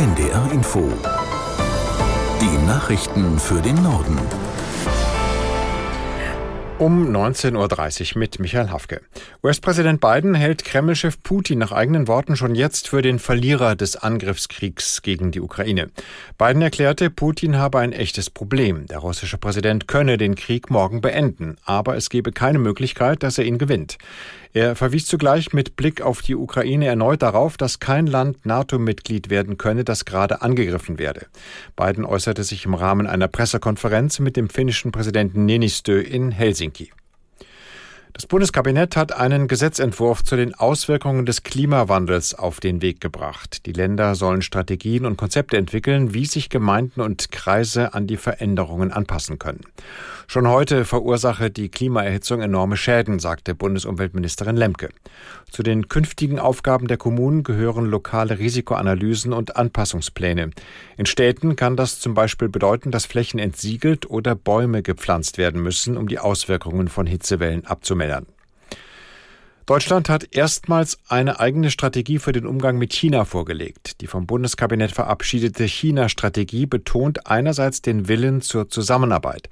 NDR Info. Die Nachrichten für den Norden. Um 19.30 Uhr mit Michael Hafke. US-Präsident Biden hält Kremlchef Putin nach eigenen Worten schon jetzt für den Verlierer des Angriffskriegs gegen die Ukraine. Biden erklärte, Putin habe ein echtes Problem. Der russische Präsident könne den Krieg morgen beenden, aber es gebe keine Möglichkeit, dass er ihn gewinnt. Er verwies zugleich mit Blick auf die Ukraine erneut darauf, dass kein Land NATO-Mitglied werden könne, das gerade angegriffen werde. Biden äußerte sich im Rahmen einer Pressekonferenz mit dem finnischen Präsidenten Nenistö in Helsinki. Das Bundeskabinett hat einen Gesetzentwurf zu den Auswirkungen des Klimawandels auf den Weg gebracht. Die Länder sollen Strategien und Konzepte entwickeln, wie sich Gemeinden und Kreise an die Veränderungen anpassen können. Schon heute verursache die Klimaerhitzung enorme Schäden, sagte Bundesumweltministerin Lemke. Zu den künftigen Aufgaben der Kommunen gehören lokale Risikoanalysen und Anpassungspläne. In Städten kann das zum Beispiel bedeuten, dass Flächen entsiegelt oder Bäume gepflanzt werden müssen, um die Auswirkungen von Hitzewellen abzumildern. Deutschland hat erstmals eine eigene Strategie für den Umgang mit China vorgelegt. Die vom Bundeskabinett verabschiedete China-Strategie betont einerseits den Willen zur Zusammenarbeit.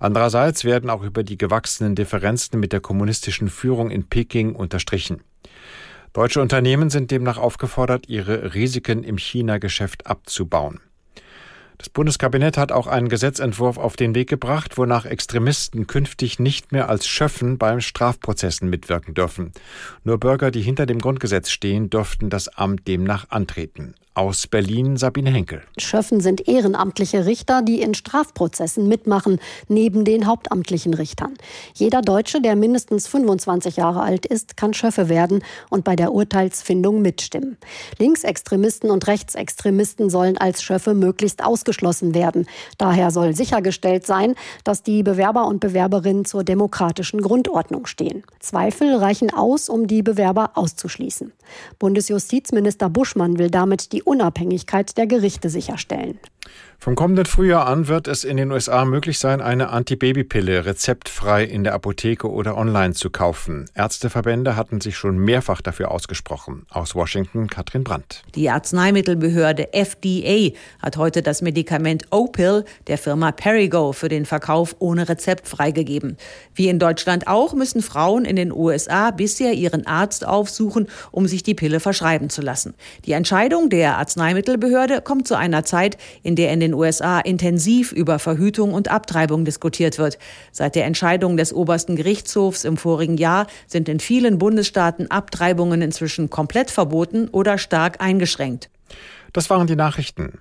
Andererseits werden auch über die gewachsenen Differenzen mit der kommunistischen Führung in Peking unterstrichen. Deutsche Unternehmen sind demnach aufgefordert, ihre Risiken im China-Geschäft abzubauen. Das Bundeskabinett hat auch einen Gesetzentwurf auf den Weg gebracht, wonach Extremisten künftig nicht mehr als Schöffen beim Strafprozessen mitwirken dürfen. Nur Bürger, die hinter dem Grundgesetz stehen, dürften das Amt demnach antreten. Aus Berlin Sabine Henkel. Schöffen sind ehrenamtliche Richter, die in Strafprozessen mitmachen, neben den hauptamtlichen Richtern. Jeder Deutsche, der mindestens 25 Jahre alt ist, kann Schöffe werden und bei der Urteilsfindung mitstimmen. Linksextremisten und Rechtsextremisten sollen als Schöffe möglichst ausgeschlossen werden. Daher soll sichergestellt sein, dass die Bewerber und Bewerberinnen zur demokratischen Grundordnung stehen. Zweifel reichen aus, um die Bewerber auszuschließen. Bundesjustizminister Buschmann will damit die Unabhängigkeit der Gerichte sicherstellen. Vom kommenden Frühjahr an wird es in den USA möglich sein, eine Antibabypille rezeptfrei in der Apotheke oder online zu kaufen. Ärzteverbände hatten sich schon mehrfach dafür ausgesprochen. Aus Washington Katrin Brandt. Die Arzneimittelbehörde FDA hat heute das Medikament Opil der Firma Perigo für den Verkauf ohne Rezept freigegeben. Wie in Deutschland auch müssen Frauen in den USA bisher ihren Arzt aufsuchen, um sich die Pille verschreiben zu lassen. Die Entscheidung der Arzneimittelbehörde kommt zu einer Zeit, in der in den USA intensiv über Verhütung und Abtreibung diskutiert wird. Seit der Entscheidung des obersten Gerichtshofs im vorigen Jahr sind in vielen Bundesstaaten Abtreibungen inzwischen komplett verboten oder stark eingeschränkt. Das waren die Nachrichten.